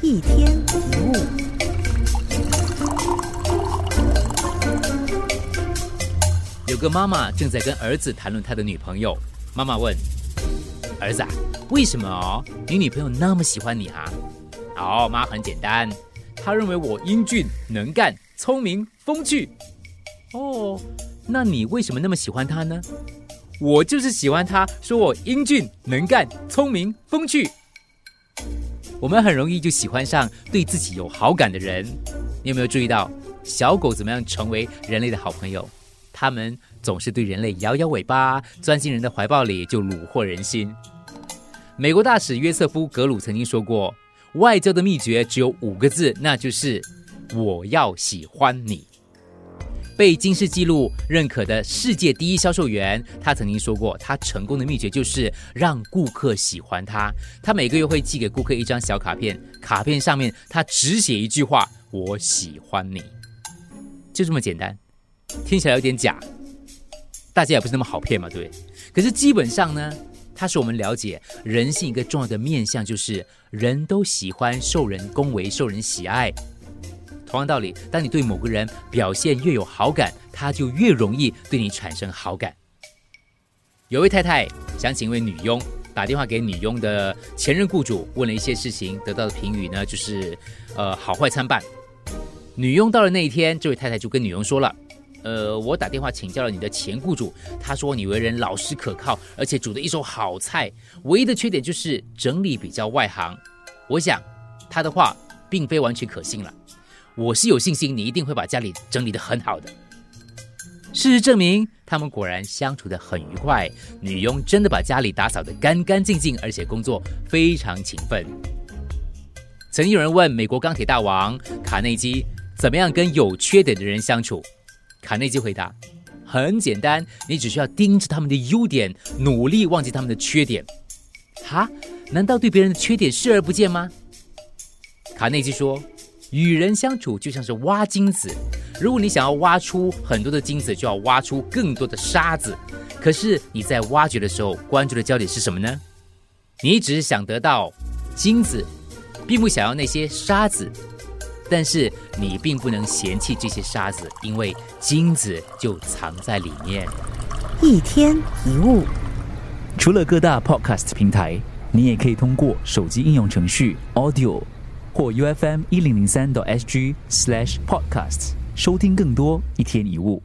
一天一物。有个妈妈正在跟儿子谈论他的女朋友。妈妈问儿子：“啊，为什么，你女朋友那么喜欢你啊？”哦，妈很简单，她认为我英俊能干、聪明风趣。哦，那你为什么那么喜欢她呢？我就是喜欢她，说我英俊能干、聪明风趣。我们很容易就喜欢上对自己有好感的人。你有没有注意到小狗怎么样成为人类的好朋友？它们总是对人类摇摇尾巴，钻进人的怀抱里就虏获人心。美国大使约瑟夫·格鲁曾经说过：“外交的秘诀只有五个字，那就是我要喜欢你。”被金氏纪录认可的世界第一销售员，他曾经说过，他成功的秘诀就是让顾客喜欢他。他每个月会寄给顾客一张小卡片，卡片上面他只写一句话：“我喜欢你。”就这么简单，听起来有点假，大家也不是那么好骗嘛，对不对？可是基本上呢，它是我们了解人性一个重要的面相，就是人都喜欢受人恭维、受人喜爱。同样道理，当你对某个人表现越有好感，他就越容易对你产生好感。有位太太想请一位女佣，打电话给女佣的前任雇主，问了一些事情，得到的评语呢，就是呃好坏参半。女佣到了那一天，这位太太就跟女佣说了：“呃，我打电话请教了你的前雇主，他说你为人老实可靠，而且煮的一手好菜，唯一的缺点就是整理比较外行。我想他的话并非完全可信了。”我是有信心，你一定会把家里整理得很好的。事实证明，他们果然相处得很愉快。女佣真的把家里打扫得干干净净，而且工作非常勤奋。曾经有人问美国钢铁大王卡内基怎么样跟有缺点的人相处，卡内基回答：很简单，你只需要盯着他们的优点，努力忘记他们的缺点。哈？难道对别人的缺点视而不见吗？卡内基说。与人相处就像是挖金子，如果你想要挖出很多的金子，就要挖出更多的沙子。可是你在挖掘的时候，关注的焦点是什么呢？你只是想得到金子，并不想要那些沙子。但是你并不能嫌弃这些沙子，因为金子就藏在里面。一天一物，除了各大 Podcast 平台，你也可以通过手机应用程序 Audio。或 U F M 一零零三 SG slash podcasts 收听更多一天一物。